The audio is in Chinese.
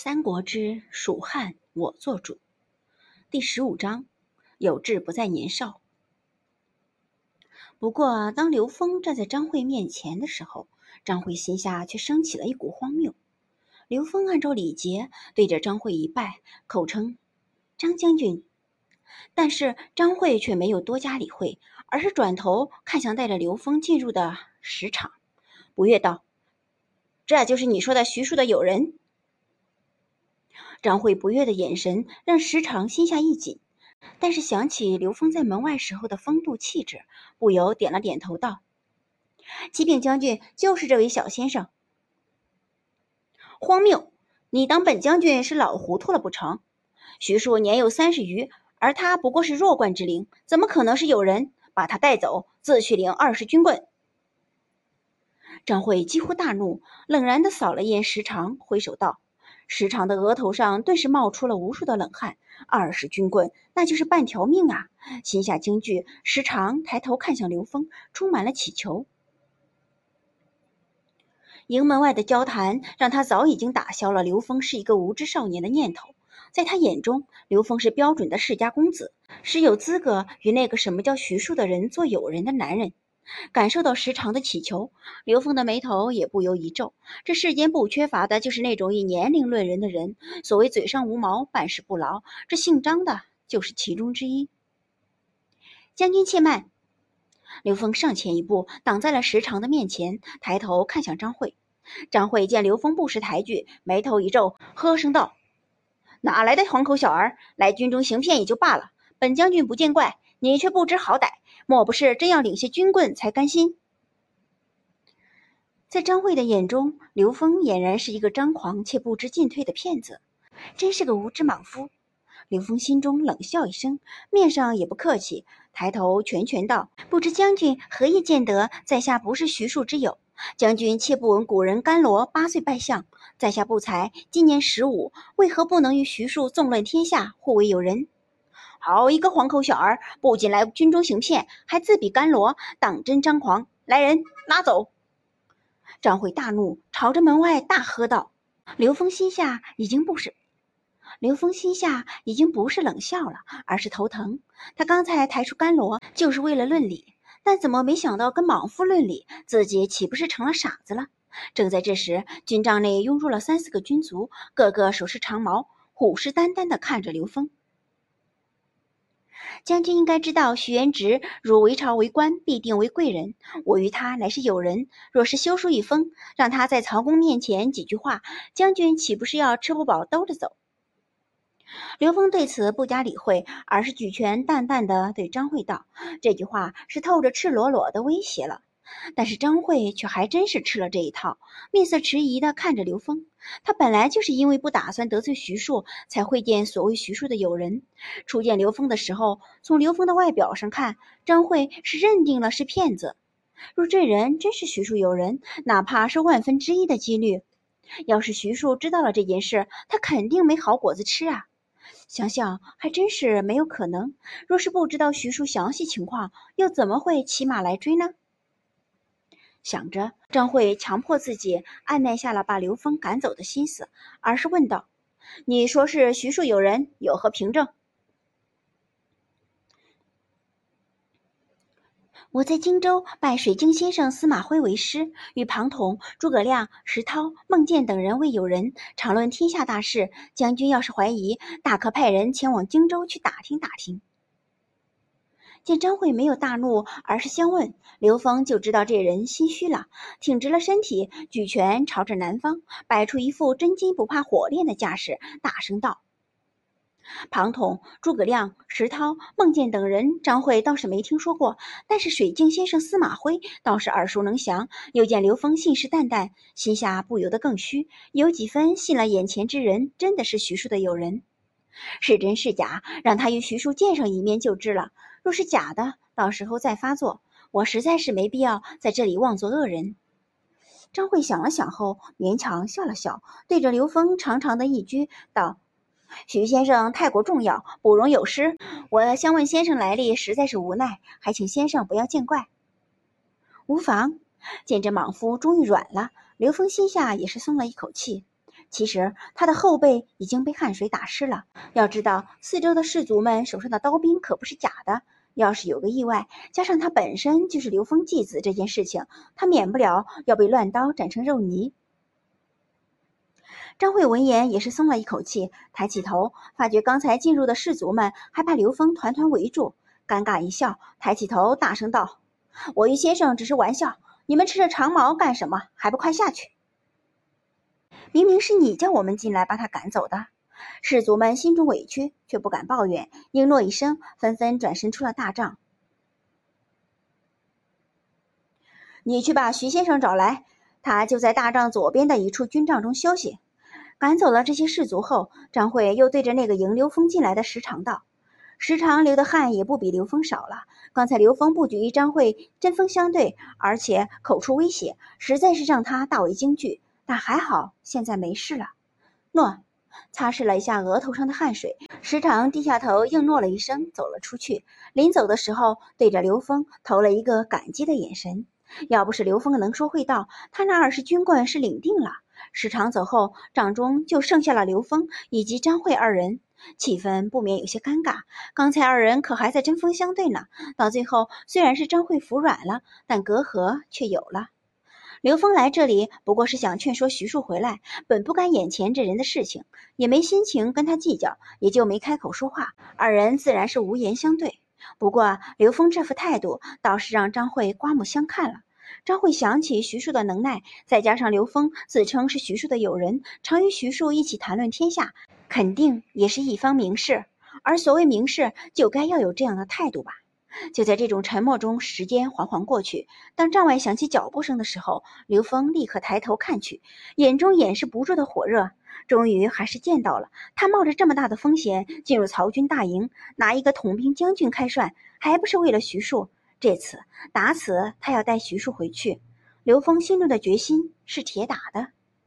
三国之蜀汉我做主，第十五章，有志不在年少。不过，当刘峰站在张慧面前的时候，张慧心下却升起了一股荒谬。刘峰按照礼节对着张慧一拜，口称张将军，但是张慧却没有多加理会，而是转头看向带着刘峰进入的石场，不悦道：“这就是你说的徐庶的友人？”张慧不悦的眼神让石长心下一紧，但是想起刘峰在门外时候的风度气质，不由点了点头，道：“启禀将军，就是这位小先生。”荒谬！你当本将军是老糊涂了不成？徐庶年有三十余，而他不过是弱冠之龄，怎么可能是有人把他带走，自去领二十军棍？张慧几乎大怒，冷然的扫了一眼时长，挥手道。时常的额头上顿时冒出了无数的冷汗。二十军棍，那就是半条命啊！心下惊惧，时常抬头看向刘峰，充满了乞求。营门外的交谈让他早已经打消了刘峰是一个无知少年的念头。在他眼中，刘峰是标准的世家公子，是有资格与那个什么叫徐庶的人做友人的男人。感受到时常的乞求，刘峰的眉头也不由一皱。这世间不缺乏的就是那种以年龄论人的人。所谓嘴上无毛，办事不牢，这姓张的就是其中之一。将军且慢！刘峰上前一步，挡在了时常的面前，抬头看向张慧。张慧见刘峰不识抬举，眉头一皱，呵声道：“哪来的黄口小儿？来军中行骗也就罢了，本将军不见怪，你却不知好歹。”莫不是真要领些军棍才甘心？在张慧的眼中，刘峰俨然是一个张狂且不知进退的骗子，真是个无知莽夫。刘峰心中冷笑一声，面上也不客气，抬头拳拳道：“不知将军何以见得在下不是徐庶之友？将军切不闻古人甘罗八岁拜相，在下不才，今年十五，为何不能与徐庶纵论天下，互为友人？”好一个黄口小儿，不仅来军中行骗，还自比甘罗，当真张狂！来人，拉走！张慧大怒，朝着门外大喝道：“刘峰心下已经不是……刘峰心下已经不是冷笑了，而是头疼。他刚才抬出甘罗，就是为了论理，但怎么没想到跟莽夫论理，自己岂不是成了傻子了？”正在这时，军帐内涌入了三四个军卒，个个手持长矛，虎视眈眈地看着刘峰。将军应该知道，徐元直如为朝为官，必定为贵人。我与他乃是友人，若是修书一封，让他在曹公面前几句话，将军岂不是要吃不饱兜着走？刘封对此不加理会，而是举拳淡淡的对张慧道：“这句话是透着赤裸裸的威胁了。”但是张慧却还真是吃了这一套，面色迟疑的看着刘峰。他本来就是因为不打算得罪徐庶，才会见所谓徐庶的友人。初见刘峰的时候，从刘峰的外表上看，张慧是认定了是骗子。若这人真是徐庶友人，哪怕是万分之一的几率，要是徐庶知道了这件事，他肯定没好果子吃啊！想想还真是没有可能。若是不知道徐庶详细情况，又怎么会骑马来追呢？想着，张慧强迫自己按耐下了把刘峰赶走的心思，而是问道：“你说是徐庶有人，有何凭证？”我在荆州拜水镜先生司马徽为师，与庞统、诸葛亮、石涛、孟建等人为友人，常论天下大事。将军要是怀疑，大可派人前往荆州去打听打听。见张慧没有大怒，而是相问，刘峰就知道这人心虚了，挺直了身体，举拳朝着南方，摆出一副真金不怕火炼的架势，大声道：“庞统、诸葛亮、石涛、孟建等人，张慧倒是没听说过，但是水镜先生司马徽倒是耳熟能详。又见刘峰信誓旦旦，心下不由得更虚，有几分信了眼前之人真的是徐庶的友人。是真是假，让他与徐庶见上一面就知了。”若是假的，到时候再发作，我实在是没必要在这里妄作恶人。张慧想了想后，勉强笑了笑，对着刘峰长长的一鞠，道：“徐先生太过重要，不容有失。我相问先生来历，实在是无奈，还请先生不要见怪。”无妨。见这莽夫终于软了，刘峰心下也是松了一口气。其实他的后背已经被汗水打湿了。要知道，四周的士卒们手上的刀兵可不是假的。要是有个意外，加上他本身就是刘峰继子这件事情，他免不了要被乱刀斩成肉泥。张慧闻言也是松了一口气，抬起头，发觉刚才进入的士卒们还把刘峰团团围住，尴尬一笑，抬起头大声道：“我与先生只是玩笑，你们吃着长矛干什么？还不快下去！”明明是你叫我们进来把他赶走的。士卒们心中委屈，却不敢抱怨，应诺一声，纷纷转身出了大帐。你去把徐先生找来，他就在大帐左边的一处军帐中休息。赶走了这些士卒后，张慧又对着那个迎刘峰进来的石长道：“石长流的汗也不比刘峰少了。刚才刘峰不举与张慧针锋相对，而且口出威胁，实在是让他大为惊惧。但还好，现在没事了。”诺，擦拭了一下额头上的汗水，石长低下头应诺了一声，走了出去。临走的时候，对着刘峰投了一个感激的眼神。要不是刘峰能说会道，他那二十军棍是领定了。石长走后，帐中就剩下了刘峰以及张慧二人，气氛不免有些尴尬。刚才二人可还在针锋相对呢，到最后虽然是张慧服软了，但隔阂却有了。刘峰来这里不过是想劝说徐庶回来，本不干眼前这人的事情，也没心情跟他计较，也就没开口说话。二人自然是无言相对。不过刘峰这副态度倒是让张慧刮目相看了。张慧想起徐庶的能耐，再加上刘峰自称是徐庶的友人，常与徐庶一起谈论天下，肯定也是一方名士。而所谓名士，就该要有这样的态度吧。就在这种沉默中，时间缓缓过去。当帐外响起脚步声的时候，刘峰立刻抬头看去，眼中掩饰不住的火热。终于还是见到了他，冒着这么大的风险进入曹军大营，拿一个统兵将军开涮，还不是为了徐庶？这次打死他要带徐庶回去，刘峰心中的决心是铁打的。